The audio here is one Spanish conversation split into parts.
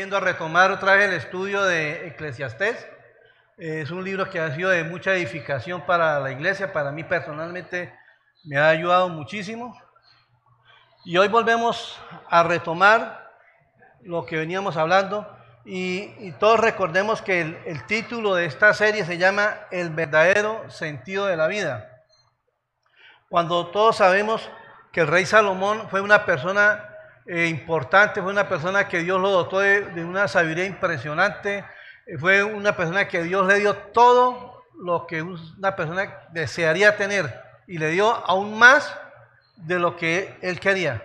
volviendo a retomar otra vez el estudio de Eclesiastés. Es un libro que ha sido de mucha edificación para la iglesia, para mí personalmente me ha ayudado muchísimo. Y hoy volvemos a retomar lo que veníamos hablando y, todos recordemos que el, el título de esta serie se llama El verdadero sentido de la vida. Cuando todos sabemos que el rey Salomón fue una persona eh, importante, fue una persona que Dios lo dotó de, una sabiduría impresionante, eh, fue una persona que Dios le dio todo lo que una persona desearía tener y le dio aún más de lo que él quería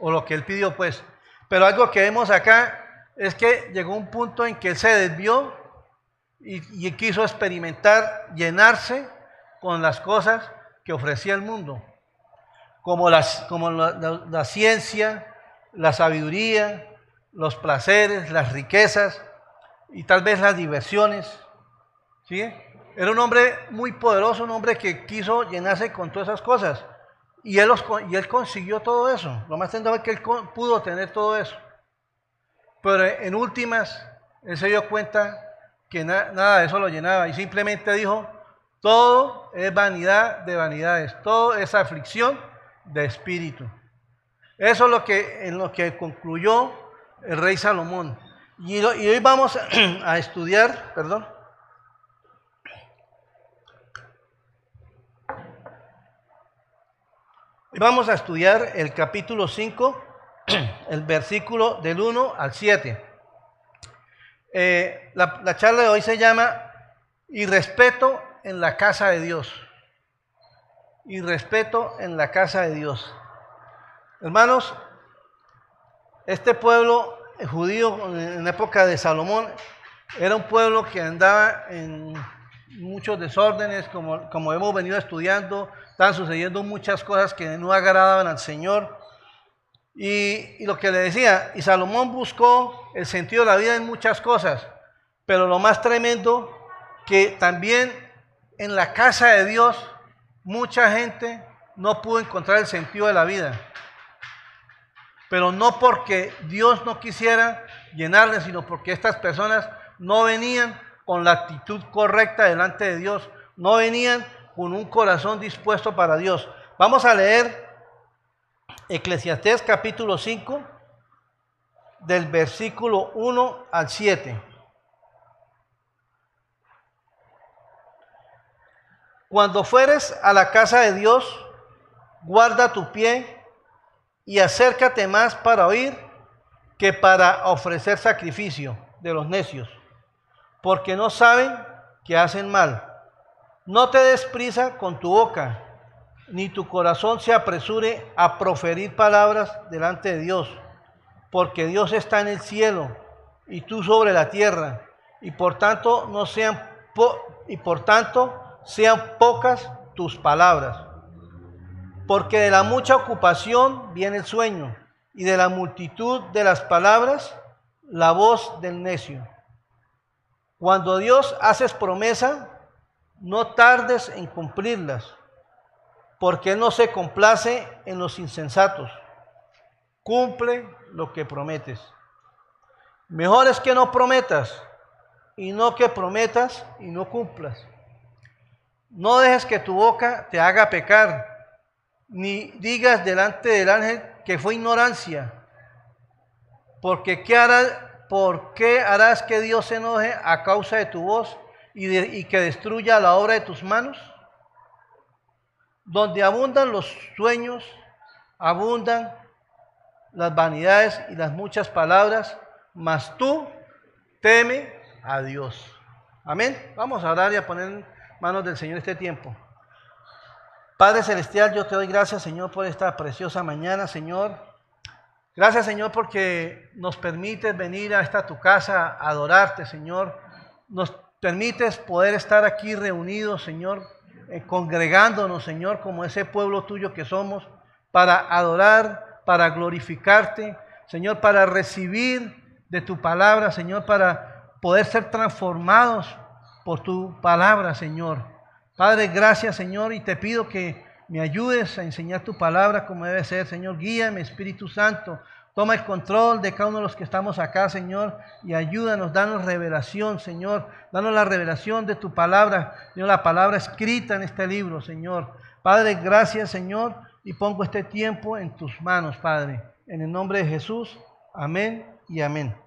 o lo que él pidió pues. Pero algo que vemos acá es que llegó un punto en que él se desvió y, quiso experimentar, llenarse con las cosas que ofrecía el mundo, como, las, como la ciencia, la sabiduría, los placeres, las riquezas y tal vez las diversiones. ¿sí? Era un hombre muy poderoso, un hombre que quiso llenarse con todas esas cosas. Y él, y él consiguió todo eso. Lo más tendría que él pudo tener todo eso. Pero en últimas, él se dio cuenta que nada de eso lo llenaba. Y simplemente dijo, todo es vanidad de vanidades. Todo es aflicción de espíritu. Eso es lo que, en lo que concluyó el rey Salomón. Y, hoy vamos a estudiar, perdón. Vamos a estudiar el capítulo 5, el versículo del 1 al 7. Eh, la, la charla de hoy se llama Y respeto en la casa de Dios. Y respeto en la casa de Dios. Hermanos, este pueblo judío en época de Salomón era un pueblo que andaba en muchos desórdenes, como, como hemos venido estudiando, estaban sucediendo muchas cosas que no agradaban al Señor. Y, y, lo que le decía, y Salomón buscó el sentido de la vida en muchas cosas, pero lo más tremendo, que también en la casa de Dios mucha gente no pudo encontrar el sentido de la vida pero no porque Dios no quisiera llenarles, sino porque estas personas no venían con la actitud correcta delante de Dios, no venían con un corazón dispuesto para Dios. Vamos a leer Eclesiastés capítulo 5, del versículo 1 al 7. Cuando fueres a la casa de Dios, guarda tu pie y acércate más para oír que para ofrecer sacrificio de los necios, porque no saben que hacen mal. No te des prisa con tu boca, ni tu corazón se apresure a proferir palabras delante de Dios, porque Dios está en el cielo y tú sobre la tierra, y por tanto no sean y por tanto sean pocas tus palabras porque de la mucha ocupación viene el sueño, y de la multitud de las palabras la voz del necio. Cuando Dios haces promesa, no tardes en cumplirlas, porque no se complace en los insensatos. Cumple lo que prometes. Mejor es que no prometas y no que prometas y no cumplas. No dejes que tu boca te haga pecar ni digas delante del ángel que fue ignorancia, porque ¿qué hará, ¿por qué harás que Dios se enoje a causa de tu voz y, y que destruya la obra de tus manos? Donde abundan los sueños, abundan las vanidades y las muchas palabras, mas tú teme a Dios. Amén. Vamos a orar y a poner manos del Señor este tiempo. Padre Celestial, yo te doy gracias, Señor, por esta preciosa mañana, Señor. Gracias, Señor, porque nos permites venir a esta tu casa a adorarte, Señor. Nos permites poder estar aquí reunidos, Señor, eh, congregándonos, Señor, como ese pueblo tuyo que somos, para adorar, para glorificarte, Señor, para recibir de tu palabra, Señor, para poder ser transformados por tu palabra, Señor. Padre, gracias Señor y te pido que me ayudes a enseñar tu palabra como debe ser. Señor, guíame Espíritu Santo. Toma el control de cada uno de los que estamos acá, Señor, y ayúdanos, danos revelación, Señor. Danos la revelación de tu palabra, Señor, la palabra escrita en este libro, Señor. Padre, gracias, Señor, y pongo este tiempo en tus manos, Padre. En el nombre de Jesús, amén y amén.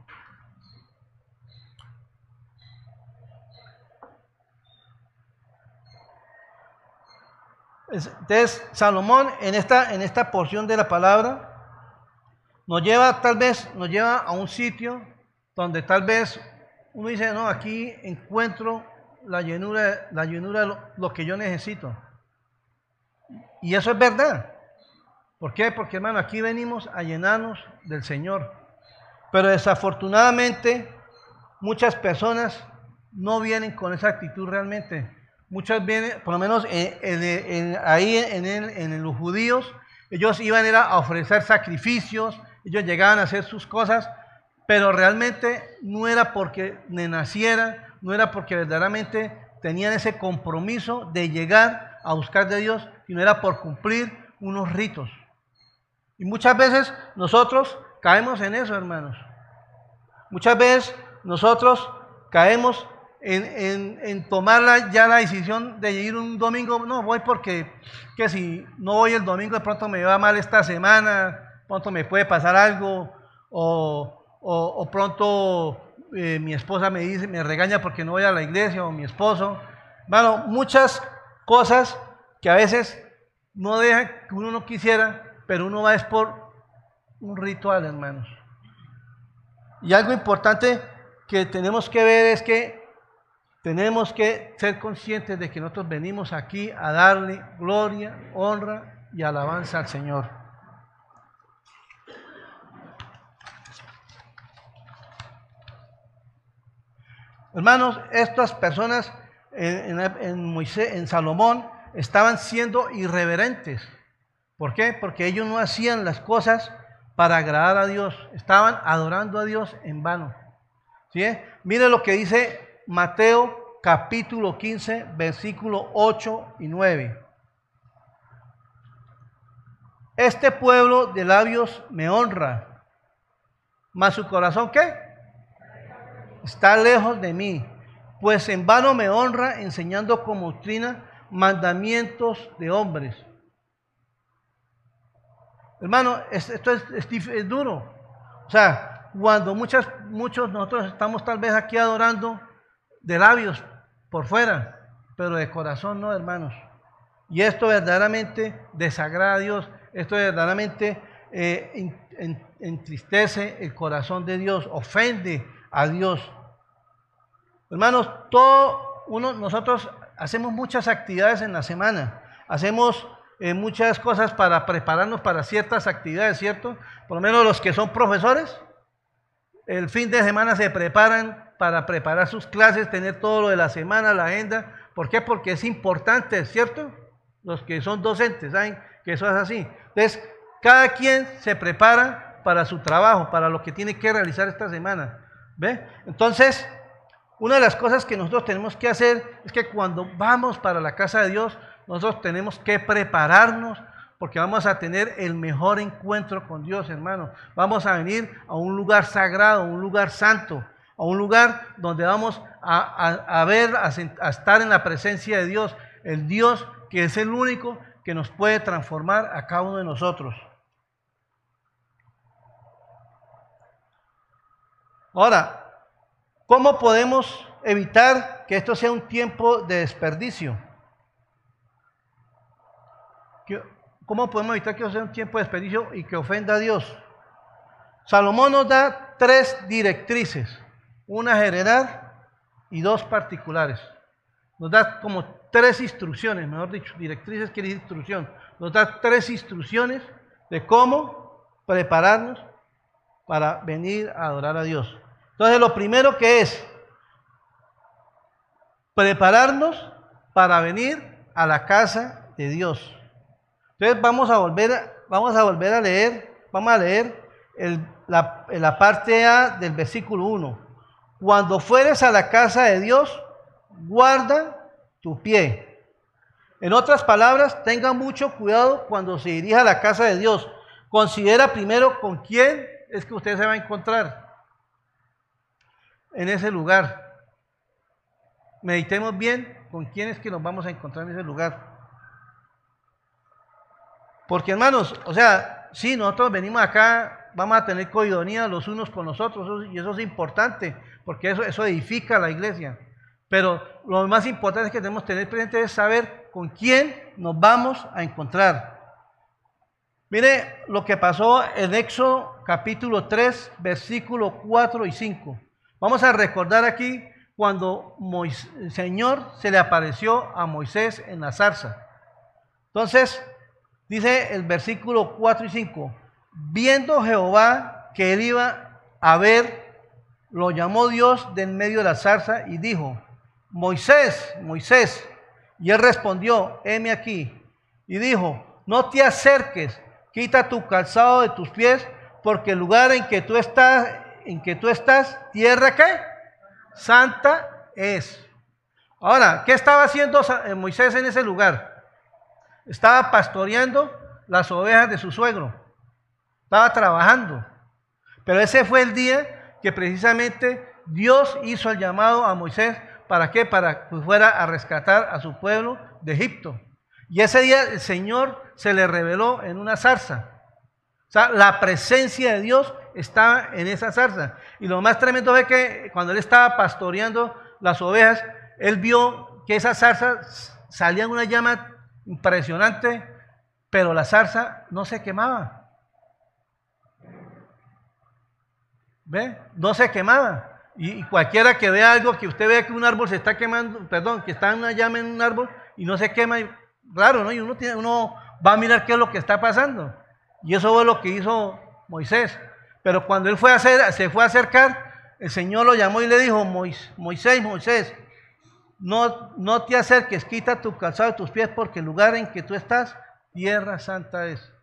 Entonces, Salomón en esta, en esta porción de la palabra nos lleva tal vez, nos lleva a un sitio donde tal vez uno dice, no, aquí encuentro la llenura, la llenura de lo, que yo necesito. Y eso es verdad. ¿Por qué? Porque hermano, aquí venimos a llenarnos del Señor. Pero desafortunadamente muchas personas no vienen con esa actitud realmente. Muchas vienen, por lo menos ahí en, los judíos, ellos iban a ofrecer sacrificios, ellos llegaban a hacer sus cosas, pero realmente no era porque nacieran, no era porque verdaderamente tenían ese compromiso de llegar a buscar de Dios, sino era por cumplir unos ritos. Y muchas veces nosotros caemos en eso, hermanos. Muchas veces nosotros caemos en, tomar ya la decisión de ir un domingo, no voy porque que si no voy el domingo de pronto me va mal esta semana, pronto me puede pasar algo, o, pronto eh, mi esposa me dice, me regaña porque no voy a la iglesia, o mi esposo. Bueno, muchas cosas que a veces no dejan que uno no quisiera, pero uno va es por un ritual, hermanos. Y algo importante que tenemos que ver es que tenemos que ser conscientes de que nosotros venimos aquí a darle gloria, honra y alabanza al Señor. Hermanos, estas personas en, Salomón estaban siendo irreverentes. ¿Por qué? Porque ellos no hacían las cosas para agradar a Dios, estaban adorando a Dios en vano. ¿Sí? Mire lo que dice Mateo capítulo 15, versículo 8 y 9. Este pueblo de labios me honra, mas su corazón ¿qué? Está lejos de mí, pues en vano me honra enseñando como doctrina mandamientos de hombres. Hermano, esto es, es, duro. O sea, cuando muchas, muchos nosotros estamos tal vez aquí adorando de labios por fuera, pero de corazón no, hermanos. Y esto verdaderamente desagrada a Dios, esto verdaderamente eh, entristece el corazón de Dios, ofende a Dios. Hermanos, todo uno, nosotros hacemos muchas actividades en la semana, hacemos eh, muchas cosas para prepararnos para ciertas actividades, ¿cierto? Por lo menos los que son profesores, el fin de semana se preparan para preparar sus clases, tener todo lo de la semana, la agenda. ¿Por qué? Porque es importante, ¿cierto? Los que son docentes saben que eso es así. Entonces, cada quien se prepara para su trabajo, para lo que tiene que realizar esta semana. ¿Ve? Entonces, una de las cosas que nosotros tenemos que hacer es que cuando vamos para la casa de Dios, nosotros tenemos que prepararnos porque vamos a tener el mejor encuentro con Dios, hermano. Vamos a venir a un lugar sagrado, un lugar santo a un lugar donde vamos a, ver, a, a estar en la presencia de Dios, el Dios que es el único que nos puede transformar a cada uno de nosotros. Ahora, ¿cómo podemos evitar que esto sea un tiempo de desperdicio? ¿Cómo podemos evitar que esto sea un tiempo de desperdicio y que ofenda a Dios? Salomón nos da tres directrices una general y dos particulares. Nos da como tres instrucciones, mejor dicho, directrices quiere decir instrucción. Nos da tres instrucciones de cómo prepararnos para venir a adorar a Dios. Entonces, lo primero que es prepararnos para venir a la casa de Dios. Entonces, vamos a volver, vamos a, volver a leer, vamos a leer la, la parte A del versículo 1. Cuando fueres a la casa de Dios, guarda tu pie. En otras palabras, tenga mucho cuidado cuando se dirija a la casa de Dios. Considera primero con quién es que usted se va a encontrar en ese lugar. Meditemos bien con quién es que nos vamos a encontrar en ese lugar. Porque hermanos, o sea, sí, nosotros venimos acá, vamos a tener coidonía los unos con los otros, y eso es importante, porque eso, eso edifica la iglesia. Pero lo más importante que tenemos que tener presente es saber con quién nos vamos a encontrar. Mire lo que pasó en Éxodo capítulo 3, versículos 4 y 5. Vamos a recordar aquí cuando el Señor se le apareció a Moisés en la zarza. Entonces, dice el versículo 4 y 5, viendo Jehová que él iba a ver, lo llamó Dios del medio de la zarza y dijo, Moisés, Moisés. Y él respondió, heme aquí. Y dijo, no te acerques, quita tu calzado de tus pies, porque el lugar en que tú estás, en que tú estás, tierra que santa es. Ahora, ¿qué estaba haciendo eh, Moisés en ese lugar? Estaba pastoreando las ovejas de su suegro. Estaba trabajando. Pero ese fue el día que precisamente Dios hizo el llamado a Moisés. ¿Para qué? Para que fuera a rescatar a su pueblo de Egipto. Y ese día el Señor se le reveló en una zarza. O sea, la presencia de Dios estaba en esa zarza. Y lo más tremendo es que cuando él estaba pastoreando las ovejas, él vio que esa zarza salía una llama impresionante, pero la zarza no se quemaba. ¿Ve? No se quemaba. Y, cualquiera que vea algo, que usted vea que un árbol se está quemando, perdón, que está una llama en un árbol y no se quema, claro, ¿no? Y uno, tiene, uno va a mirar qué es lo que está pasando. Y eso fue lo que hizo Moisés. Pero cuando él fue a se fue a acercar, el Señor lo llamó y le dijo, Moisés, Moisés, no, no te acerques, quita tu calzado de tus pies porque el lugar en que tú estás, tierra santa es.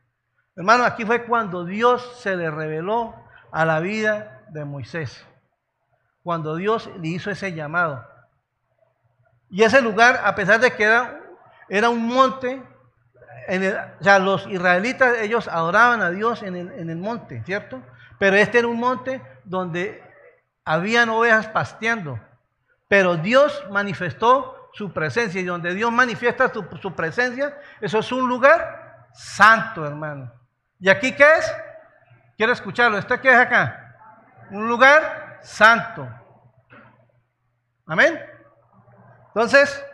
Hermano, aquí fue cuando Dios se le reveló a la vida de Moisés. Cuando Dios le hizo ese llamado. Y ese lugar, a pesar de que era, era un monte, o sea, los israelitas, ellos adoraban a Dios en el, en el monte, ¿cierto? Pero este era un monte donde habían ovejas pasteando. Pero Dios manifestó su presencia y donde Dios manifiesta su, presencia, eso es un lugar santo, hermano. ¿Y aquí qué es? Quiero escucharlo. ¿Esto qué es acá? Un lugar santo. Amén. Entonces,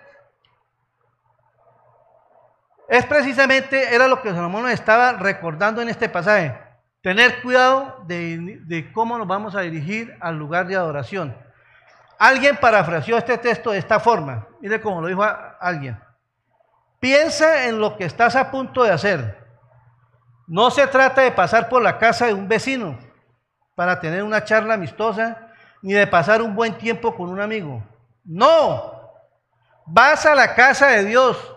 es precisamente, era lo que Salomón nos estaba recordando en este pasaje. Tener cuidado de, cómo nos vamos a dirigir al lugar de adoración. Alguien parafraseó este texto de esta forma. Mire cómo lo dijo alguien. Piensa en lo que estás a punto de hacer. No se trata de pasar por la casa de un vecino para tener una charla amistosa, ni de pasar un buen tiempo con un amigo. No, vas a la casa de Dios.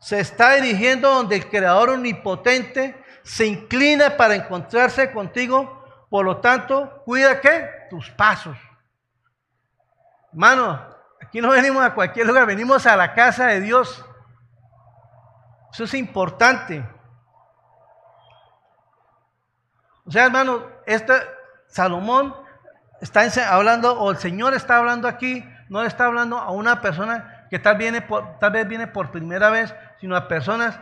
Se está dirigiendo donde el Creador Omnipotente se inclina para encontrarse contigo, por lo tanto, cuida qué? Tus pasos. Hermano, aquí no venimos a cualquier lugar, venimos a la casa de Dios. Eso es importante. O sea, hermano, este Salomón está hablando, o el Señor está hablando aquí, no le está hablando a una persona que tal, tal vez viene por primera vez, sino a personas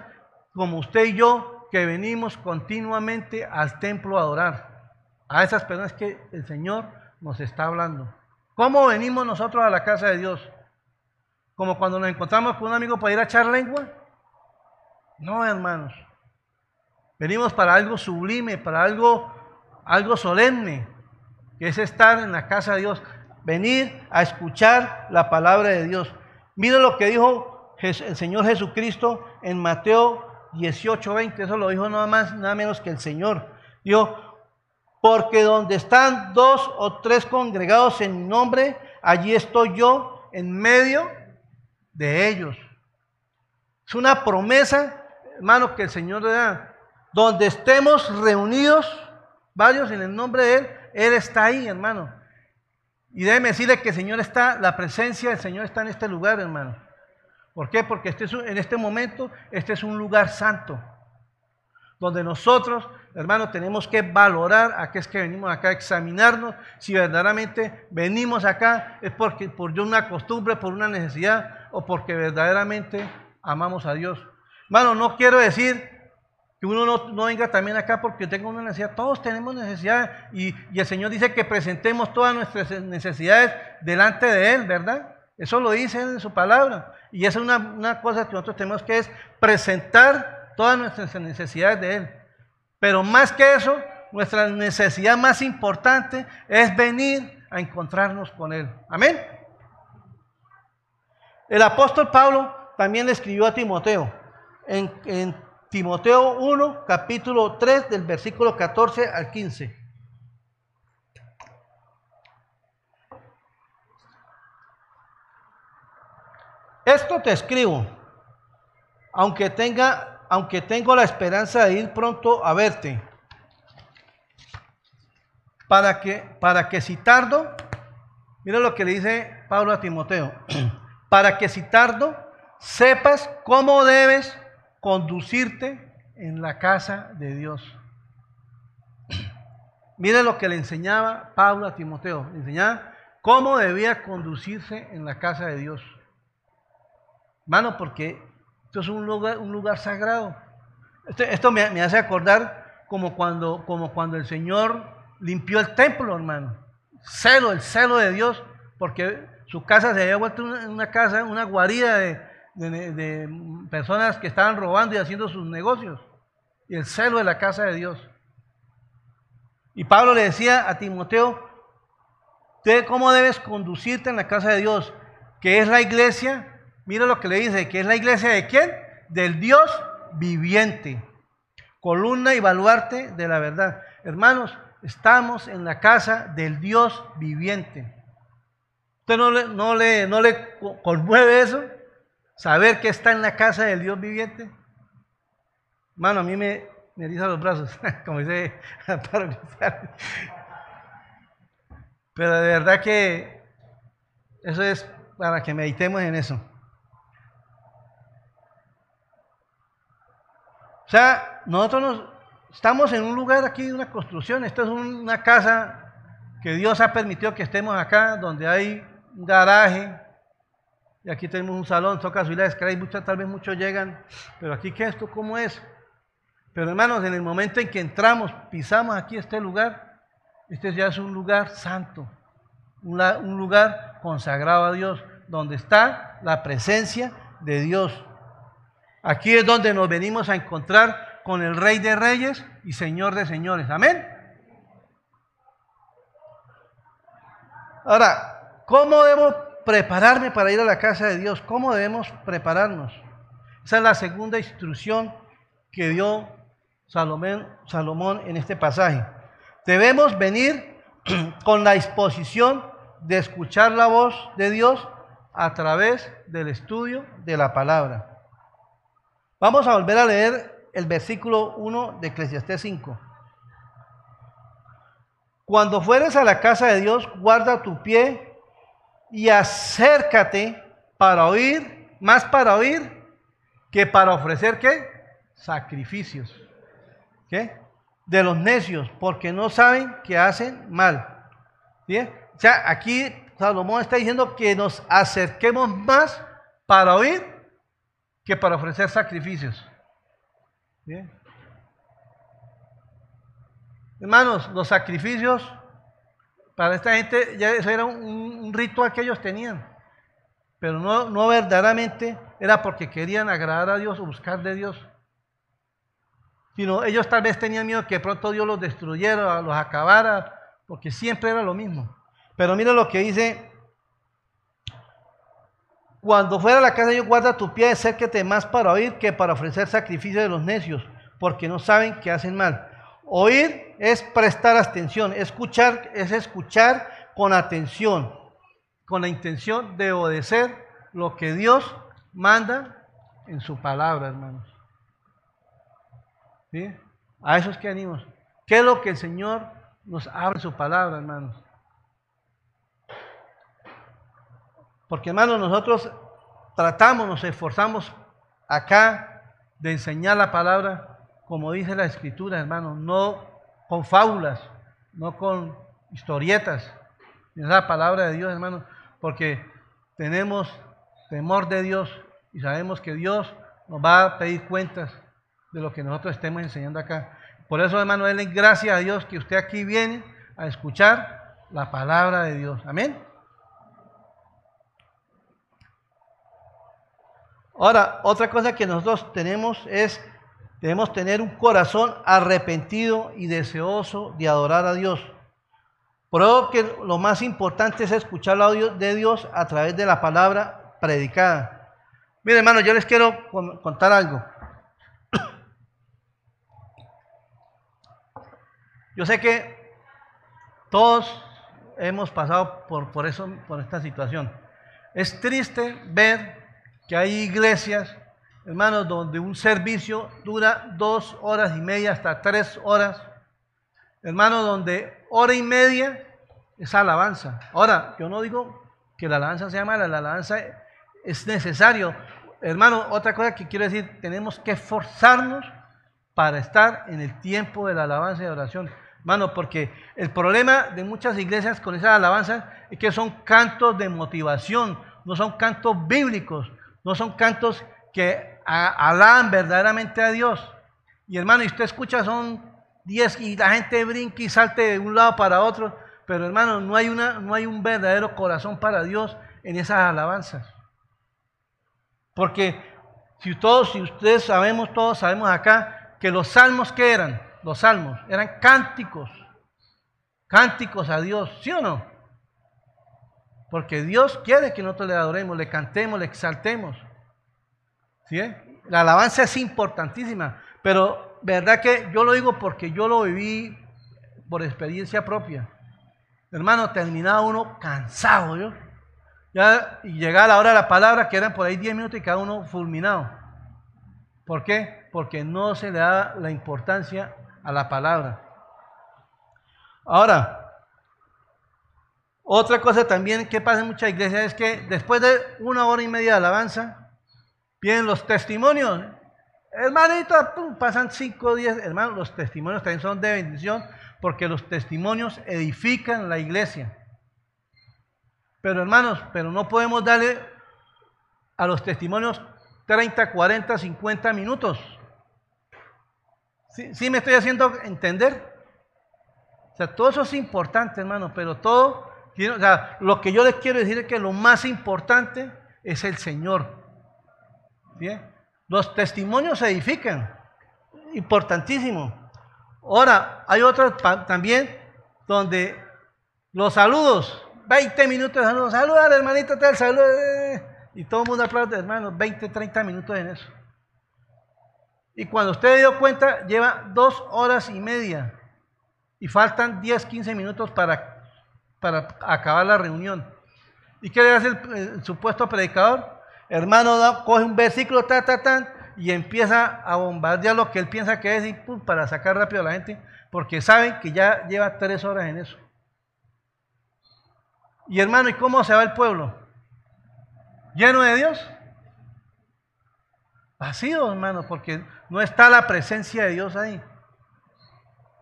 como usted y yo, que venimos continuamente al templo a adorar. A esas personas que el Señor nos está hablando. ¿Cómo venimos nosotros a la casa de Dios? ¿Como cuando nos encontramos con un amigo para ir a echar lengua? No, hermanos. Venimos para algo sublime, para algo, algo solemne, que es estar en la casa de Dios. Venir a escuchar la palabra de Dios. Mire lo que dijo el Señor Jesucristo en Mateo 18, 20, eso lo dijo nada más, nada menos que el Señor. Dijo, porque donde están dos o tres congregados en mi nombre, allí estoy yo en medio de ellos. Es una promesa, hermano, que el Señor le da. Donde estemos reunidos, varios en el nombre de Él, Él está ahí, hermano. Y déjeme decirle que el Señor está, la presencia del Señor está en este lugar, hermano. ¿Por qué? Porque este en este momento este es un lugar santo, donde nosotros Hermano, tenemos que valorar a qué es que venimos acá, examinarnos si verdaderamente venimos acá es porque por una costumbre, por una necesidad o porque verdaderamente amamos a Dios. Hermano, no quiero decir que uno no, venga también acá porque tenga una necesidad. Todos tenemos necesidades y, y, el Señor dice que presentemos todas nuestras necesidades delante de Él, ¿verdad? Eso lo dice en su palabra. Y esa es una, una cosa que nosotros tenemos que es presentar todas nuestras necesidades de Él. Pero más que eso, nuestra necesidad más importante es venir a encontrarnos con Él. Amén. El apóstol Pablo también le escribió a Timoteo en, en Timoteo 1, capítulo 3, del versículo 14 al 15. Esto te escribo, aunque tenga, aunque tengo la esperanza de ir pronto a verte, para que, para que si tardo, mira lo que le dice Pablo a Timoteo, para que si tardo, sepas cómo debes conducirte en la casa de Dios. Mire lo que le enseñaba Pablo a Timoteo. Le enseñaba cómo debía conducirse en la casa de Dios. Hermano, porque esto es un lugar, un lugar sagrado. Esto, me, hace acordar como cuando, como cuando el Señor limpió el templo, hermano. Celo, el celo de Dios, porque su casa se había vuelto una casa, una guarida de, de, personas que estaban robando y haciendo sus negocios. Y el celo de la casa de Dios. Y Pablo le decía a Timoteo, ¿cómo debes conducirte en la casa de Dios? Que es la iglesia, mira lo que le dice, que es la iglesia de quién? Del Dios viviente, columna y baluarte de la verdad. Hermanos, estamos en la casa del Dios viviente. ¿Usted no le, no le, no le conmueve eso? Saber que está en la casa del Dios viviente. Mano, a mí me, me los brazos, como dice Pero de verdad que eso es para que meditemos en eso. O sea, nosotros nos, estamos en un lugar aquí una construcción. Esta es una casa que Dios ha permitido que estemos acá, donde hay un garaje, y aquí tenemos un salón, toca la escalera y muchas, tal vez muchos llegan, pero aquí qué esto, ¿cómo es? Pero hermanos, en el momento en que entramos, pisamos aquí este lugar, este ya es un lugar santo, un lugar consagrado a Dios, donde está la presencia de Dios. Aquí es donde nos venimos a encontrar con el Rey de Reyes y Señor de Señores. Amén. Ahora, ¿cómo debo prepararme para ir a la casa de Dios. ¿Cómo debemos prepararnos? Esa es la segunda instrucción que dio Salomón, Salomón en este pasaje. Debemos venir con la disposición de escuchar la voz de Dios a través del estudio de la palabra. Vamos a volver a leer el versículo 1 de Eclesiastés 5. Cuando fueres a la casa de Dios, guarda tu pie y acércate para oír, más para oír que para ofrecer qué? Sacrificios. ¿Qué? De los necios, porque no saben que hacen mal. ¿Bien? O sea, aquí Salomón está diciendo que nos acerquemos más para oír que para ofrecer sacrificios. ¿Bien? Hermanos, los sacrificios para esta gente ya eso era un, ritual que ellos tenían. Pero no, no verdaderamente era porque querían agradar a Dios o buscar de Dios. Sino ellos tal vez tenían miedo que pronto Dios los destruyera, los acabara, porque siempre era lo mismo. Pero mira lo que dice cuando fuera a la casa yo guarda tu pie, acérquete más para oír que para ofrecer sacrificio de los necios, porque no saben que hacen mal. Oír es prestar atención, escuchar es escuchar con atención, con la intención de obedecer lo que Dios manda en su palabra, hermanos. ¿Sí? A esos que animos. ¿Qué es lo que el Señor nos habla en su palabra, hermanos? Porque, hermanos, nosotros tratamos, nos esforzamos acá de enseñar la palabra como dice la escritura, hermano, no con fábulas, no con historietas, es la palabra de Dios, hermano, porque tenemos temor de Dios y sabemos que Dios nos va a pedir cuentas de lo que nosotros estemos enseñando acá. Por eso, hermano, denle gracias a Dios que usted aquí viene a escuchar la palabra de Dios. Amén. Ahora, otra cosa que nosotros tenemos es Debemos tener un corazón arrepentido y deseoso de adorar a Dios. Eso que lo más importante es escuchar la audio de Dios a través de la palabra predicada. Mire, hermano, yo les quiero contar algo. Yo sé que todos hemos pasado por, por eso, por esta situación. Es triste ver que hay iglesias hermanos, donde un servicio dura dos horas y media hasta tres horas, hermanos, donde hora y media es alabanza. Ahora, yo no digo que la alabanza sea mala, la alabanza es necesario. Hermano, otra cosa que quiero decir, tenemos que esforzarnos para estar en el tiempo de la alabanza y oración. Hermano, porque el problema de muchas iglesias con esa alabanza es que son cantos de motivación, no son cantos bíblicos, no son cantos que alaban verdaderamente a Dios. Y hermano, y usted escucha, son 10 y la gente brinca y salte de un lado para otro, pero hermano, no hay, una, no hay un verdadero corazón para Dios en esas alabanzas. Porque si todos, si ustedes sabemos, todos sabemos acá, que los salmos que eran, los salmos, eran cánticos, cánticos a Dios, ¿sí o no? Porque Dios quiere que nosotros le adoremos, le cantemos, le exaltemos. La alabanza es importantísima, pero verdad que yo lo digo porque yo lo viví por experiencia propia. Hermano, terminaba uno cansado, ¿yo? Ya, y llegaba la hora de la palabra, que eran por ahí 10 minutos y cada uno fulminado. ¿Por qué? Porque no se le da la importancia a la palabra. Ahora, otra cosa también que pasa en muchas iglesias es que después de una hora y media de alabanza, Bien, los testimonios. Hermanito, pasan cinco días. Hermanos, los testimonios también son de bendición porque los testimonios edifican la iglesia. Pero hermanos, pero no podemos darle a los testimonios 30, 40, 50 minutos. ¿Sí, me estoy haciendo entender? O sea, todo eso es importante, hermanos, pero todo, o sea, lo que yo les quiero decir es que lo más importante es el Señor. Los testimonios se edifican, importantísimo. Ahora, hay otros también donde los saludos, 20 minutos de saludos, saluda al hermanito tal, saludo, eh, y todo el mundo aplaude, hermanos, 20, 30 minutos en eso. Y cuando usted dio cuenta, lleva dos horas y media y faltan 10, 15 minutos para, para acabar la reunión. ¿Y qué le hace el supuesto predicador? Hermano coge un versículo, ta, ta, ta, y empieza a bombardear lo que él piensa que es y para sacar rápido a la gente, porque saben que ya lleva tres horas en eso. Y hermano, ¿y cómo se va el pueblo? ¿Lleno de Dios? Vacío, hermano, porque no está la presencia de Dios ahí.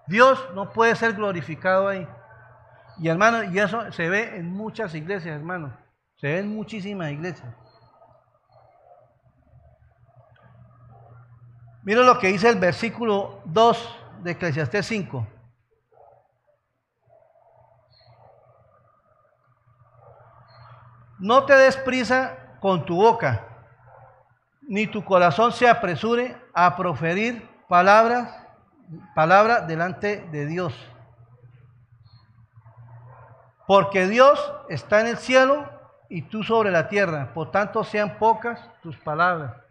Dios no puede ser glorificado ahí. Y hermano, y eso se ve en muchas iglesias, hermano. Se ve en muchísimas iglesias. Mira lo que dice el versículo 2 de Eclesiastés 5. No te des prisa con tu boca, ni tu corazón se apresure a proferir palabras, palabra delante de Dios. Porque Dios está en el cielo y tú sobre la tierra, por tanto sean pocas tus palabras.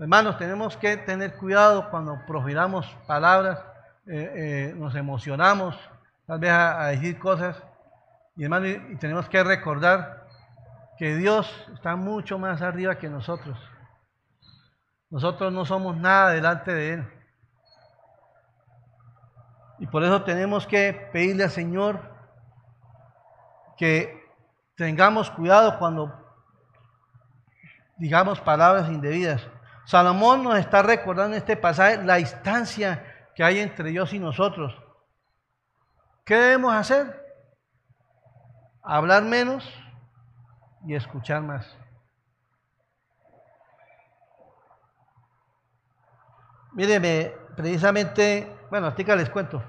Hermanos, tenemos que tener cuidado cuando profiramos palabras, eh, eh, nos emocionamos tal vez a, decir cosas. Y hermanos, y tenemos que recordar que Dios está mucho más arriba que nosotros. Nosotros no somos nada delante de Él. Y por eso tenemos que pedirle al Señor que tengamos cuidado cuando digamos palabras indebidas. Salomón nos está recordando en este pasaje la distancia que hay entre Dios y nosotros. ¿Qué debemos hacer? Hablar menos y escuchar más. Míreme, precisamente, bueno, ahorita les cuento.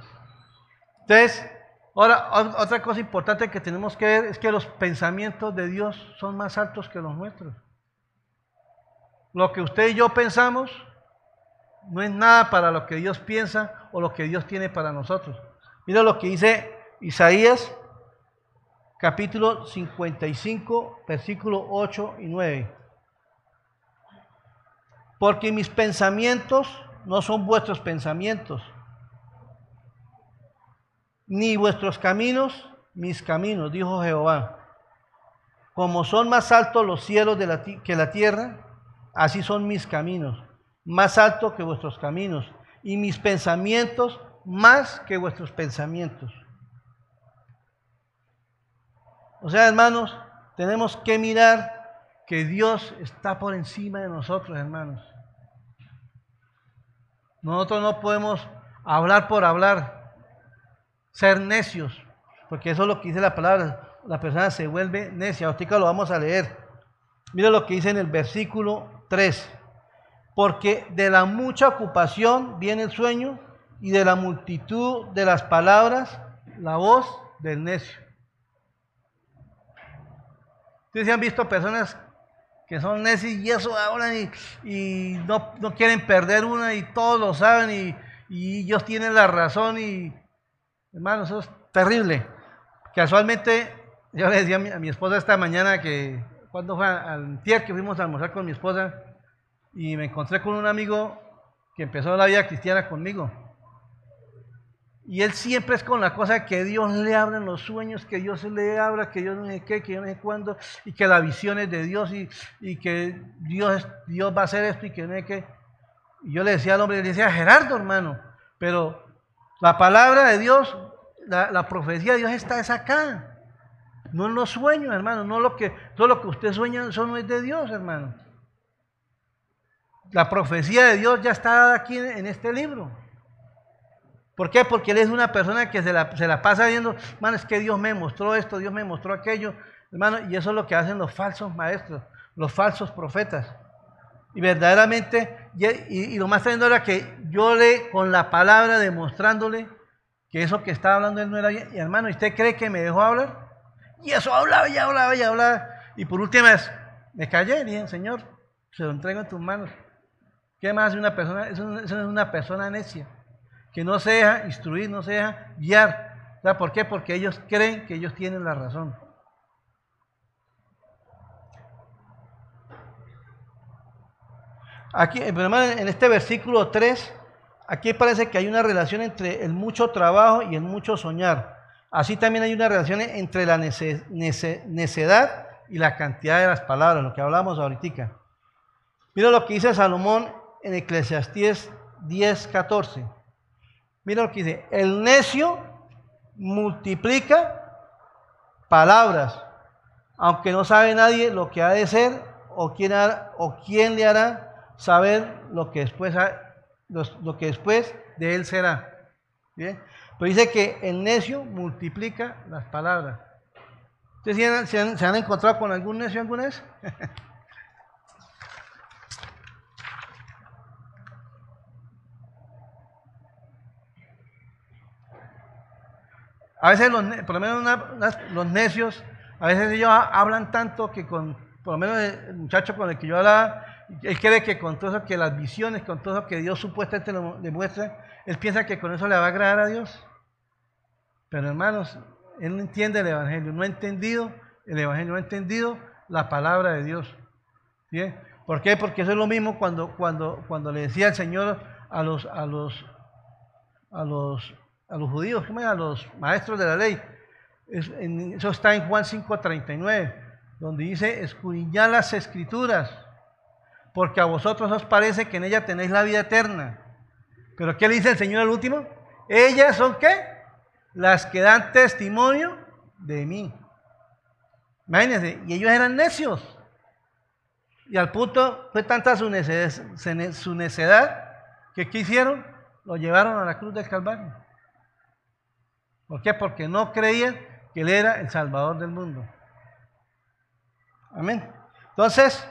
Entonces, ahora, otra cosa importante que tenemos que ver es que los pensamientos de Dios son más altos que los nuestros. Lo que usted y yo pensamos no es nada para lo que Dios piensa o lo que Dios tiene para nosotros. Mira lo que dice Isaías capítulo 55, versículo 8 y 9. Porque mis pensamientos no son vuestros pensamientos, ni vuestros caminos mis caminos, dijo Jehová. Como son más altos los cielos de la que la tierra, así son mis caminos, más altos que vuestros caminos, y mis pensamientos más que vuestros pensamientos. O sea, hermanos, tenemos que mirar que Dios está por encima de nosotros, hermanos. Nosotros no podemos hablar por hablar, ser necios, porque eso es lo que dice la palabra. La persona se vuelve necia. Ahorita lo vamos a leer. Mira lo que dice en el versículo 3. Porque de la mucha ocupación viene el sueño y de la multitud de las palabras la voz del necio. Ustedes han visto personas que son necios y eso hablan y, no, quieren perder una y todos lo saben y, ellos tienen la razón y hermano, eso es terrible. Casualmente, yo le decía a mi esposa esta mañana que cuando fue al tier que fuimos a almorzar con mi esposa y me encontré con un amigo que empezó la vida cristiana conmigo. Y él siempre es con la cosa que Dios le habla en los sueños, que Dios le habla, que Dios no sé qué, que yo no sé cuándo, y que la visión es de Dios y, y que Dios, Dios va a hacer esto y que no sé qué. Y yo le decía al hombre, le decía, Gerardo, hermano, pero la palabra de Dios, la, la profecía de Dios está es acá. No en los sueños, hermano, no lo que, todo lo que usted sueña, eso no es de Dios, hermano. La profecía de Dios ya está aquí en este libro. ¿Por qué? Porque él es una persona que se la, pasa viendo, hermano, es que Dios me mostró esto, Dios me mostró aquello, hermano, y eso es lo que hacen los falsos maestros, los falsos profetas. Y verdaderamente, y, lo más tremendo era que yo le, con la palabra, demostrándole que eso que estaba hablando él no era bien, y hermano, ¿y usted cree que me dejó hablar? Y eso hablaba y hablaba y hablaba. Y por última vez, me callé y dije, Señor, se lo entrego en tus manos. ¿Qué más una persona? Eso, es una persona necia que no se deja instruir, no se deja guiar. ¿Sabes por qué? Porque ellos creen que ellos tienen la razón. Aquí, en este versículo 3, aquí parece que hay una relación entre el mucho trabajo y el mucho soñar. Así también hay una relación entre la necedad y la cantidad de las palabras, lo que hablamos ahorita. Mira lo que dice Salomón en Eclesiastés 10, 14. Mira lo que dice, el necio multiplica palabras, aunque no sabe nadie lo que ha de ser o quién, o quién le hará saber lo que después, lo, que después de él será. Pero dice que el necio multiplica las palabras. ¿Ustedes se han, encontrado con algún necio alguna vez? A veces, los, por lo menos los necios, a veces ellos hablan tanto que con, por lo menos el muchacho con el que yo hablaba, él cree que con todo eso, que las visiones, con todo eso que Dios supuestamente le demuestra, él piensa que con eso le va a agradar a Dios. Pero hermanos, él no entiende el Evangelio, no ha entendido el Evangelio, no ha entendido la palabra de Dios. ¿Bien? ¿Por qué? Porque eso es lo mismo cuando, cuando, cuando le decía el Señor a los, a los, a los a los judíos, a los maestros de la ley. Eso está en Juan 5:39, donde dice, escudriñad las escrituras, porque a vosotros os parece que en ella tenéis la vida eterna. Pero ¿qué le dice el Señor al último? Ellas son qué? Las que dan testimonio de mí. Imagínense, y ellos eran necios. Y al punto fue tanta su necedad, que ¿qué hicieron? Lo llevaron a la cruz del Calvario. ¿Por qué? Porque no creían que Él era el Salvador del mundo. Amén. Entonces,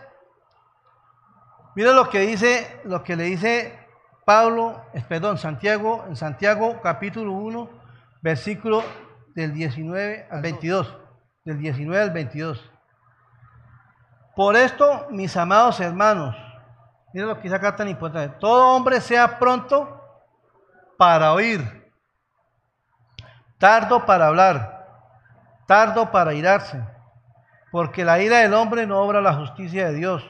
mira lo que dice, lo que le dice Pablo, perdón, Santiago, en Santiago capítulo 1, versículo del 19 al 22, del 19 al 22. Por esto, mis amados hermanos, mira lo que dice acá tan importante, todo hombre sea pronto para oír, tardo para hablar, tardo para irarse, porque la ira del hombre no obra la justicia de Dios,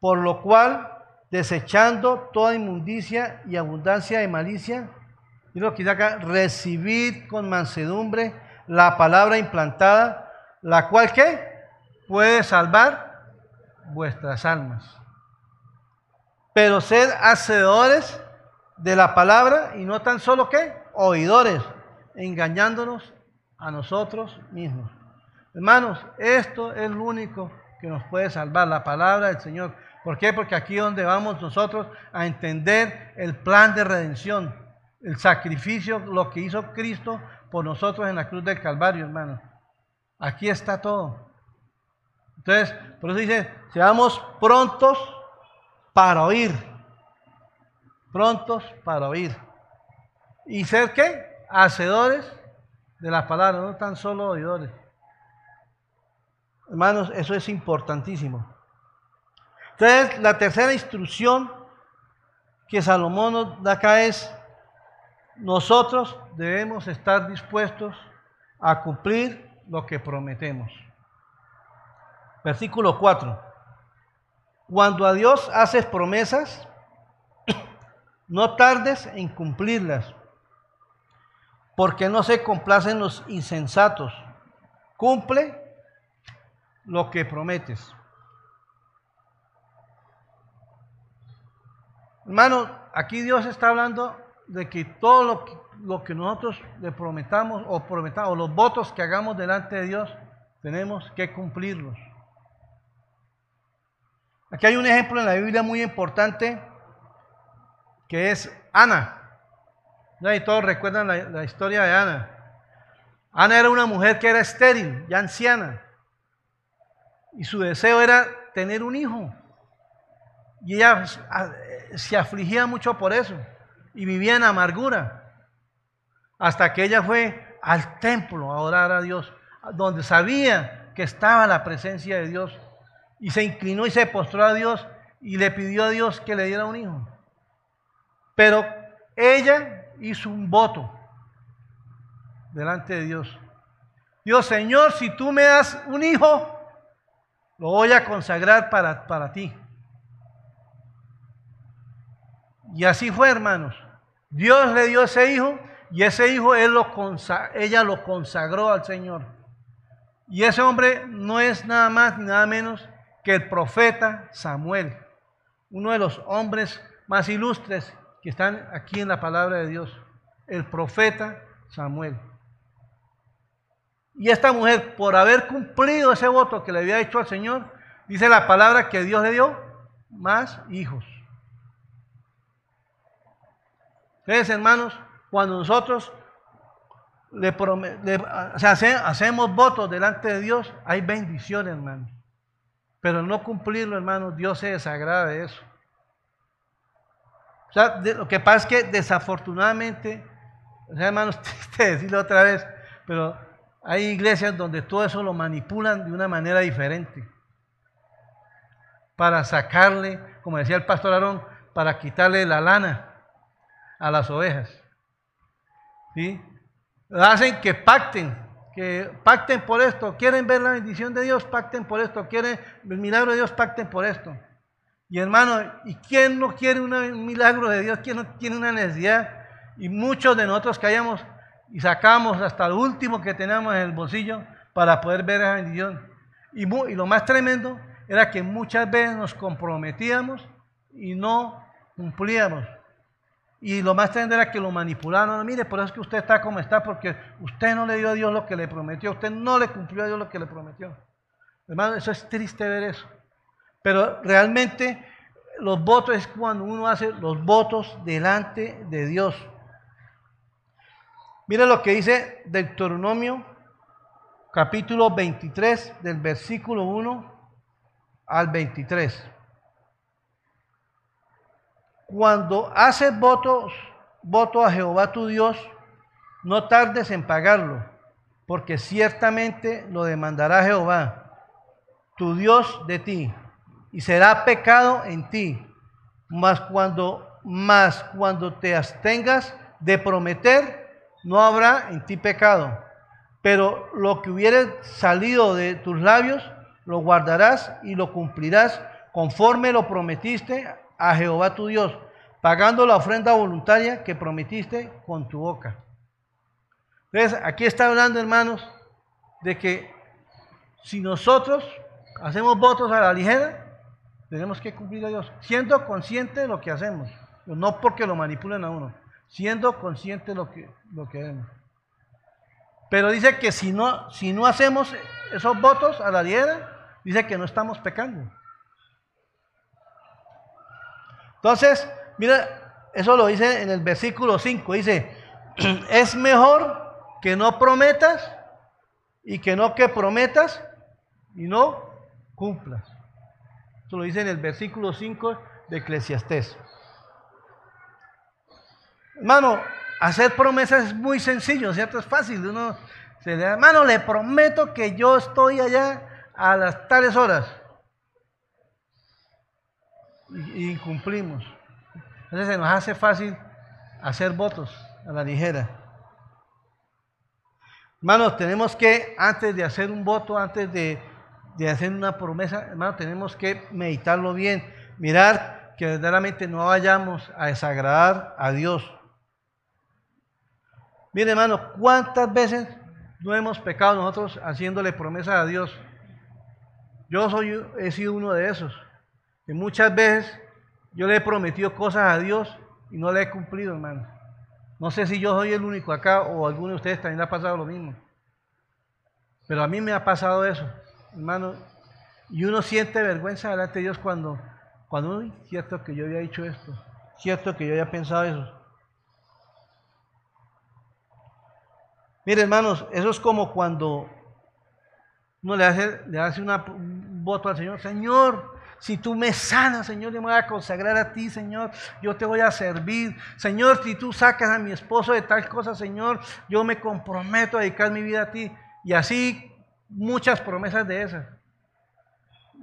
por lo cual desechando toda inmundicia y abundancia de malicia. Y lo que dice acá, recibid con mansedumbre la palabra implantada, la cual que puede salvar vuestras almas. Pero sed hacedores de la palabra y no tan solo que oidores, engañándonos a nosotros mismos. Hermanos, esto es lo único que nos puede salvar, la palabra del Señor. ¿Por qué? Porque aquí es donde vamos nosotros a entender el plan de redención, el sacrificio, lo que hizo Cristo por nosotros en la cruz del Calvario, hermano. Aquí está todo. Entonces, por eso dice, seamos prontos para oír. Prontos para oír. ¿Y ser qué? Hacedores de las palabras, no tan solo oidores. Hermanos, eso es importantísimo. Entonces, la tercera instrucción que Salomón nos da acá es, nosotros debemos estar dispuestos a cumplir lo que prometemos. Versículo 4. Cuando a Dios haces promesas, no tardes en cumplirlas, porque no se complacen los insensatos. Cumple lo que prometes. Hermano, aquí Dios está hablando de que todo lo que, lo que nosotros le prometamos o prometamos, los votos que hagamos delante de Dios, tenemos que cumplirlos. Aquí hay un ejemplo en la Biblia muy importante que es Ana. Y todos recuerdan la, la historia de Ana. Ana era una mujer que era estéril, ya anciana. Y su deseo era tener un hijo. Y ella se afligía mucho por eso y vivía en amargura. Hasta que ella fue al templo a orar a Dios, donde sabía que estaba la presencia de Dios. Y se inclinó y se postró a Dios y le pidió a Dios que le diera un hijo. Pero ella hizo un voto delante de Dios. Dios, Señor, si tú me das un hijo, lo voy a consagrar para, para ti. Y así fue, hermanos. Dios le dio ese hijo y ese hijo ella lo consagró al Señor. Y ese hombre no es nada más ni nada menos que el profeta Samuel, uno de los hombres más ilustres que están aquí en la palabra de Dios, el profeta Samuel. Y esta mujer, por haber cumplido ese voto que le había hecho al Señor, dice la palabra que Dios le dio más hijos. Entonces, hermanos, cuando nosotros le, hacemos votos delante de Dios, hay bendición, hermanos. Pero no cumplirlo, hermanos, Dios se desagrada de eso. O sea, lo que pasa es que desafortunadamente, o sea, hermanos, te decirlo otra vez, pero hay iglesias donde todo eso lo manipulan de una manera diferente. Para sacarle, como decía el pastor Aarón, para quitarle la lana a las ovejas. ¿Sí? Hacen que pacten, que pacten por esto. Quieren ver la bendición de Dios, pacten por esto. Quieren el milagro de Dios, pacten por esto. Y hermano, ¿y quién no quiere un milagro de Dios? ¿Quién no tiene una necesidad? Y muchos de nosotros callamos y sacamos hasta el último que teníamos en el bolsillo para poder ver esa bendición. Y, y lo más tremendo era que muchas veces nos comprometíamos y no cumplíamos. Y lo más tremendo era que lo manipularon. Mire, por eso es que usted está como está, porque usted no le dio a Dios lo que le prometió, usted no le cumplió a Dios lo que le prometió. Hermano, eso es triste ver eso. Pero realmente los votos es cuando uno hace los votos delante de Dios. Mira lo que dice Deuteronomio capítulo 23 del versículo 1 al 23. Cuando haces votos, voto a Jehová tu Dios, no tardes en pagarlo, porque ciertamente lo demandará Jehová, tu Dios de ti, y será pecado en ti. Mas cuando, mas cuando te abstengas de prometer, no habrá en ti pecado. Pero lo que hubiere salido de tus labios, lo guardarás y lo cumplirás conforme lo prometiste a Jehová tu Dios, pagando la ofrenda voluntaria que prometiste con tu boca. Entonces, aquí está hablando, hermanos, de que si nosotros hacemos votos a la ligera, tenemos que cumplir a Dios, siendo conscientes de lo que hacemos, no porque lo manipulen a uno, siendo conscientes de lo que, lo que hacemos. Pero dice que si no, si no hacemos esos votos a la ligera, dice que no estamos pecando. Entonces, mira, eso lo dice en el versículo 5. Dice, es mejor que no prometas y que no que prometas y no cumplas. Eso lo dice en el versículo 5 de Eclesiastés. Hermano, hacer promesas es muy sencillo, ¿cierto? Es fácil. Uno se le hermano, le prometo que yo estoy allá a las tales horas y, cumplimos. Entonces se nos hace fácil hacer votos a la ligera. Hermanos, tenemos que, antes de hacer un voto, antes de, de hacer una promesa, hermano, tenemos que meditarlo bien, mirar que verdaderamente no vayamos a desagradar a Dios. Mire, hermano, ¿cuántas veces no hemos pecado nosotros haciéndole promesa a Dios? Yo soy, he sido uno de esos que muchas veces yo le he prometido cosas a Dios y no le he cumplido, hermano. No sé si yo soy el único acá o alguno de ustedes también ha pasado lo mismo. Pero a mí me ha pasado eso, hermano. Y uno siente vergüenza delante de Dios cuando, cuando, uy, cierto que yo había dicho esto, cierto que yo había pensado eso. Mire, hermanos, eso es como cuando uno le hace, le hace un voto al Señor. Señor, si tú me sanas, Señor, yo me voy a consagrar a ti, Señor. Yo te voy a servir. Señor, si tú sacas a mi esposo de tal cosa, Señor, yo me comprometo a dedicar mi vida a ti. Y así muchas promesas de esas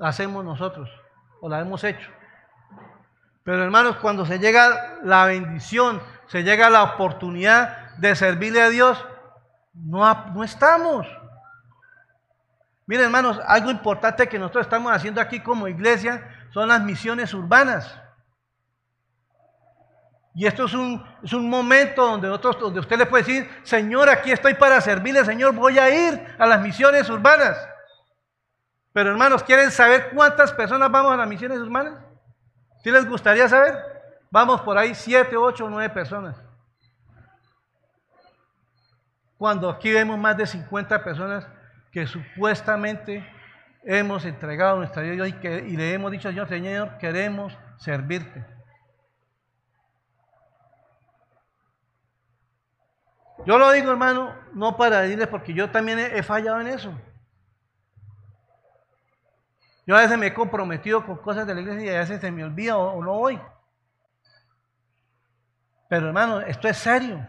hacemos nosotros o las hemos hecho. Pero hermanos, cuando se llega la bendición, se llega la oportunidad de servirle a Dios, no, no estamos. Miren, hermanos, algo importante que nosotros estamos haciendo aquí como iglesia son las misiones urbanas. Y esto es un, es un momento donde, nosotros, donde usted le puede decir, Señor, aquí estoy para servirle, Señor, voy a ir a las misiones urbanas. Pero hermanos, ¿quieren saber cuántas personas vamos a las misiones urbanas? ¿Sí les gustaría saber? Vamos por ahí siete, ocho nueve personas. Cuando aquí vemos más de 50 personas que supuestamente hemos entregado nuestra vida y, le hemos dicho al Señor, Señor, queremos servirte. Yo lo digo, hermano, no para decirles porque yo también he, fallado en eso. Yo a veces me he comprometido con cosas de la iglesia y a veces se me olvida o no voy. Pero hermano, esto es serio.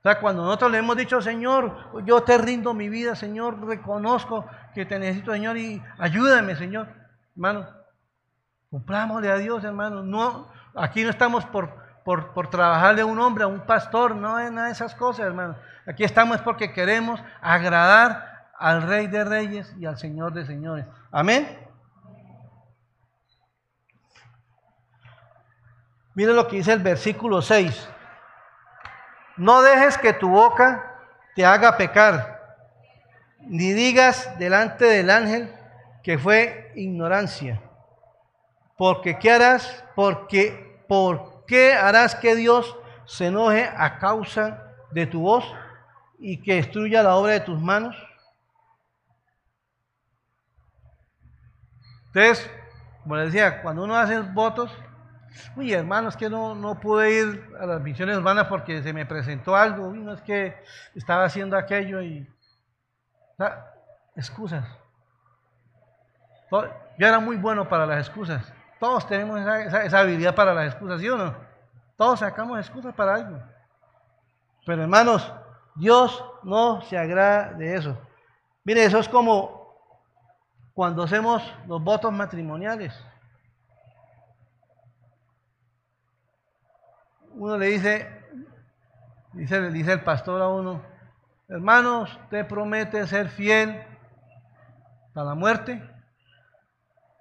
O sea, cuando nosotros le hemos dicho, Señor, yo te rindo mi vida, Señor, reconozco que te necesito, Señor, y ayúdame, Señor. Hermano, cumplámosle a Dios, hermano. No, aquí no estamos por, por, por trabajarle a un hombre, a un pastor, no es nada de esas cosas, hermano. Aquí estamos porque queremos agradar al Rey de Reyes y al Señor de Señores. Amén. Miren lo que dice el versículo 6. No dejes que tu boca te haga pecar, ni digas delante del ángel que fue ignorancia. Porque ¿qué harás? Porque ¿por qué harás que Dios se enoje a causa de tu voz y que destruya la obra de tus manos? Entonces, como les decía, cuando uno hace votos, uy, hermano, es que no, no pude ir a las misiones hermanas porque se me presentó algo, uy, no es que estaba haciendo aquello y... excusas. Yo era muy bueno para las excusas. Todos tenemos esa, esa habilidad para las excusas, ¿sí o no? Todos sacamos excusas para algo. Pero hermanos, Dios no se agrada de eso. Mire, eso es como cuando hacemos los votos matrimoniales. Uno le dice, dice, dice el pastor a uno, hermanos, usted promete ser fiel a la muerte,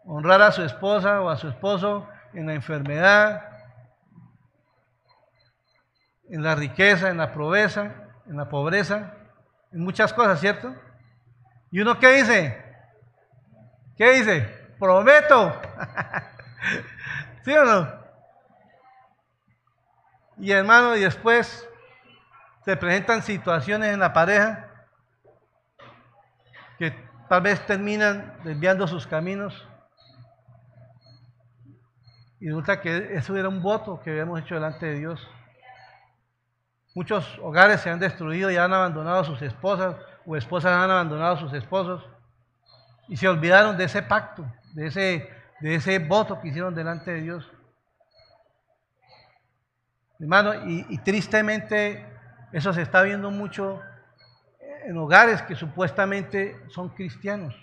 honrar a su esposa o a su esposo en la enfermedad, en la riqueza, en la pobreza, en la pobreza, en muchas cosas, ¿cierto? ¿Y uno qué dice? ¿Qué dice? Prometo. ¿Sí o no? Y hermano, y después se presentan situaciones en la pareja que tal vez terminan desviando sus caminos. Y resulta que eso era un voto que habíamos hecho delante de Dios. Muchos hogares se han destruido y han abandonado a sus esposas o esposas han abandonado a sus esposos y se olvidaron de ese pacto, de ese, de ese voto que hicieron delante de Dios. Hermano, y, tristemente eso se está viendo mucho en hogares que supuestamente son cristianos.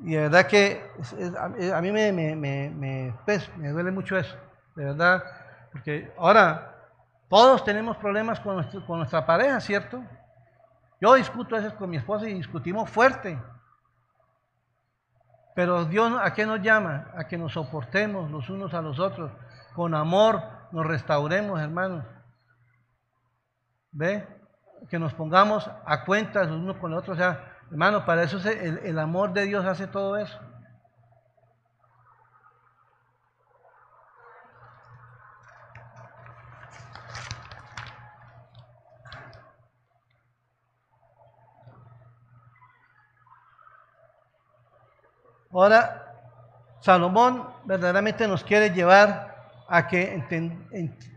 Y de verdad que a mí me, me, me, duele mucho eso, de verdad, porque ahora todos tenemos problemas con, con nuestra pareja, ¿cierto? Yo discuto a veces con mi esposa y discutimos fuerte. Pero Dios a qué nos llama? A que nos soportemos los unos a los otros, con amor nos restauremos, hermanos. ¿Ve? Que nos pongamos a cuentas los unos con los otros. O sea, Hermano, para eso el, el amor de Dios hace todo eso. Ahora, Salomón verdaderamente nos quiere llevar a que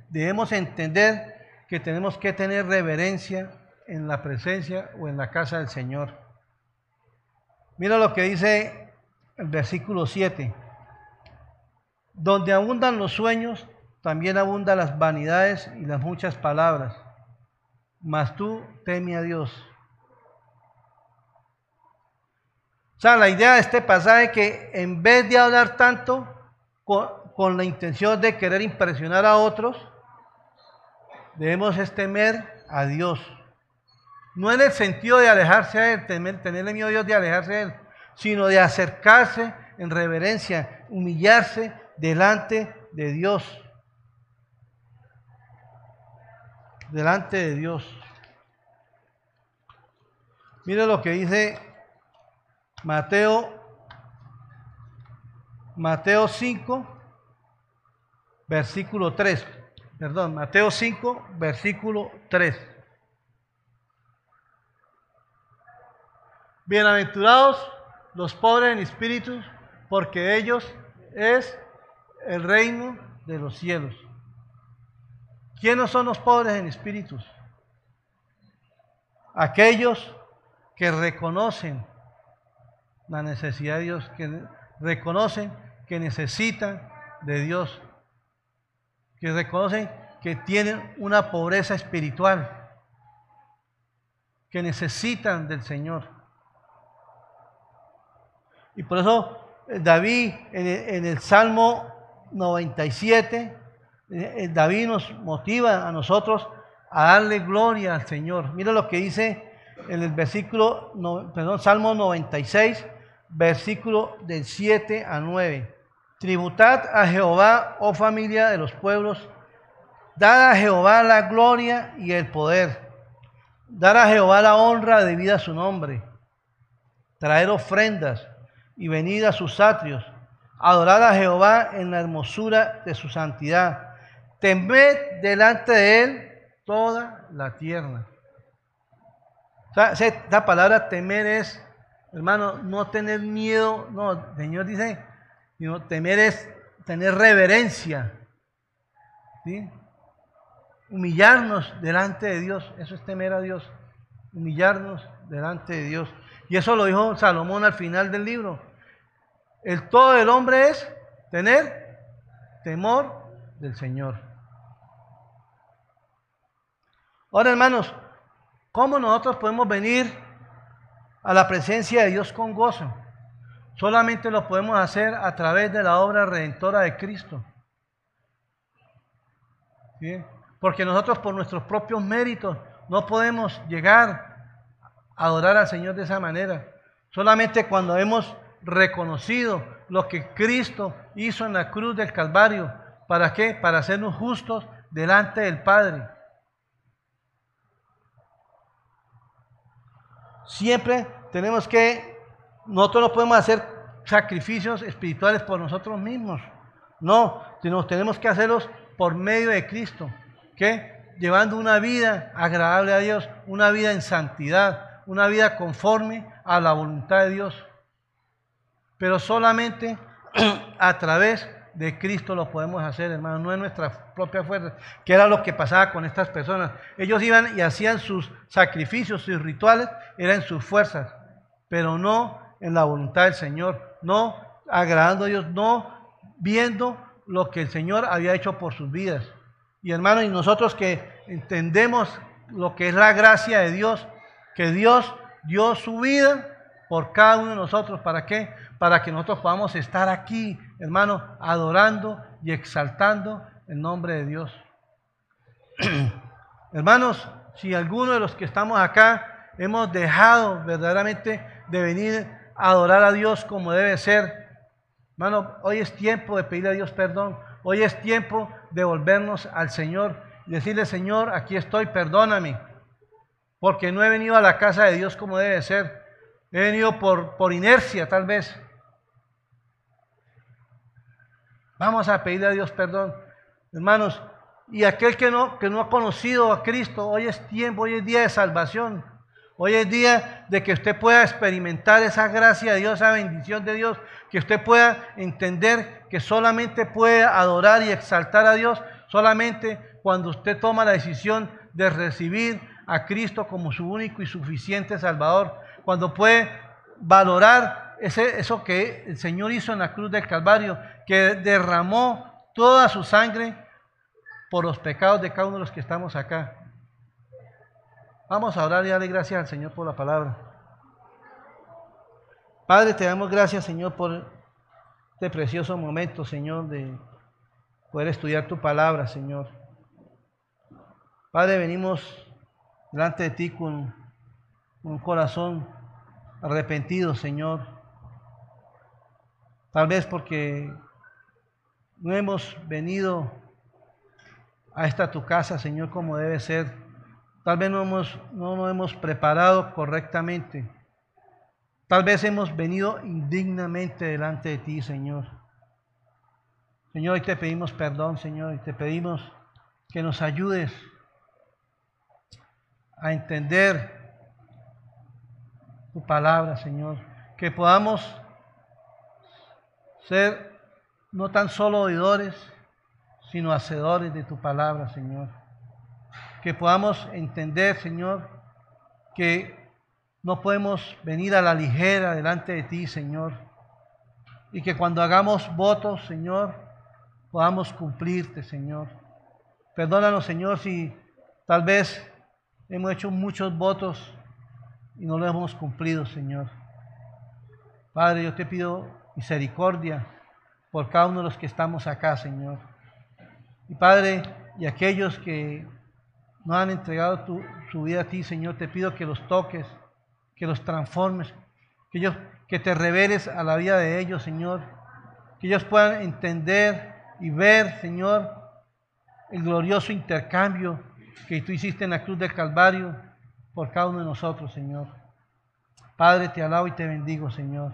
debemos entender que tenemos que tener reverencia en la presencia o en la casa del Señor. Mira lo que dice el versículo 7. Donde abundan los sueños, también abundan las vanidades y las muchas palabras. Mas tú teme a Dios. O sea, la idea de este pasaje es que en vez de hablar tanto con, con la intención de querer impresionar a otros, debemos temer a Dios. No en el sentido de alejarse a Él, tenerle miedo a Dios de alejarse a Él, sino de acercarse en reverencia, humillarse delante de Dios. Delante de Dios. Mire lo que dice Mateo, Mateo 5, versículo 3. Perdón, Mateo 5, versículo 3. Bienaventurados los pobres en espíritu, porque ellos es el reino de los cielos. ¿Quiénes son los pobres en espíritus? Aquellos que reconocen la necesidad de Dios, que reconocen que necesitan de Dios, que reconocen que tienen una pobreza espiritual, que necesitan del Señor. Y por eso eh, David en el, Salmo 97, eh, eh, David nos motiva a nosotros a darle gloria al Señor. Mira lo que dice en el versículo, perdón, Salmo 96, versículo del 7 a 9. Tributad a Jehová, oh familia de los pueblos, dad a Jehová la gloria y el poder, dar a Jehová la honra debida a su nombre, traer ofrendas y venid a sus atrios, adorad a Jehová en la hermosura de su santidad, temed delante de él toda la tierra. O sea, palabra temer es, hermano, no tener miedo. No, el Señor dice, temer es tener reverencia. ¿sí? Humillarnos delante de Dios. Eso es temer a Dios. Humillarnos delante de Dios. Y eso lo dijo Salomón al final del libro. El todo del hombre es tener temor del Señor. Ahora, hermanos, ¿cómo nosotros podemos venir a la presencia de Dios con gozo? Solamente lo podemos hacer a través de la obra redentora de Cristo. Porque nosotros por nuestros propios méritos no podemos llegar a adorar al Señor de esa manera. Solamente cuando hemos reconocido lo que Cristo hizo en la cruz del Calvario. ¿Para qué? Para hacernos justos delante del Padre. Siempre tenemos que, nosotros no podemos hacer sacrificios espirituales por nosotros mismos. No, sino tenemos que hacerlos por medio de Cristo. ¿Qué? Llevando una vida agradable a Dios, una vida en santidad, una vida conforme a la voluntad de Dios pero solamente a través de Cristo lo podemos hacer, hermano, no es nuestra propia fuerza, que era lo que pasaba con estas personas. Ellos iban y hacían sus sacrificios, sus rituales, eran sus fuerzas, pero no en la voluntad del Señor, no agradando a Dios, no viendo lo que el Señor había hecho por sus vidas. Y hermano, y nosotros que entendemos lo que es la gracia de Dios, que Dios dio su vida por cada uno de nosotros, ¿para qué? para que nosotros podamos estar aquí, hermano, adorando y exaltando el nombre de Dios. Hermanos, si alguno de los que estamos acá hemos dejado verdaderamente de venir a adorar a Dios como debe ser, hermano, hoy es tiempo de pedirle a Dios perdón, hoy es tiempo de volvernos al Señor y decirle, Señor, aquí estoy, perdóname, porque no he venido a la casa de Dios como debe ser, he venido por, por inercia tal vez, Vamos a pedirle a Dios perdón. Hermanos, y aquel que no, que no ha conocido a Cristo, hoy es tiempo, hoy es día de salvación. Hoy es día de que usted pueda experimentar esa gracia de Dios, esa bendición de Dios, que usted pueda entender que solamente puede adorar y exaltar a Dios solamente cuando usted toma la decisión de recibir a Cristo como su único y suficiente Salvador, cuando puede valorar eso que el Señor hizo en la cruz del Calvario, que derramó toda su sangre por los pecados de cada uno de los que estamos acá. Vamos a orar y darle gracias al Señor por la palabra. Padre, te damos gracias, Señor, por este precioso momento, Señor, de poder estudiar tu palabra, Señor. Padre, venimos delante de ti con un corazón arrepentido, Señor. Tal vez porque no hemos venido a esta tu casa, Señor, como debe ser. Tal vez no, hemos, no nos hemos preparado correctamente. Tal vez hemos venido indignamente delante de ti, Señor. Señor, hoy te pedimos perdón, Señor, y te pedimos que nos ayudes a entender tu palabra, Señor. Que podamos ser no tan solo oidores, sino hacedores de tu palabra, Señor. Que podamos entender, Señor, que no podemos venir a la ligera delante de ti, Señor. Y que cuando hagamos votos, Señor, podamos cumplirte, Señor. Perdónanos, Señor, si tal vez hemos hecho muchos votos y no los hemos cumplido, Señor. Padre, yo te pido misericordia por cada uno de los que estamos acá, Señor. Y Padre, y aquellos que no han entregado su vida a ti, Señor, te pido que los toques, que los transformes, que, ellos, que te reveles a la vida de ellos, Señor, que ellos puedan entender y ver, Señor, el glorioso intercambio que tú hiciste en la cruz del Calvario por cada uno de nosotros, Señor. Padre, te alabo y te bendigo, Señor.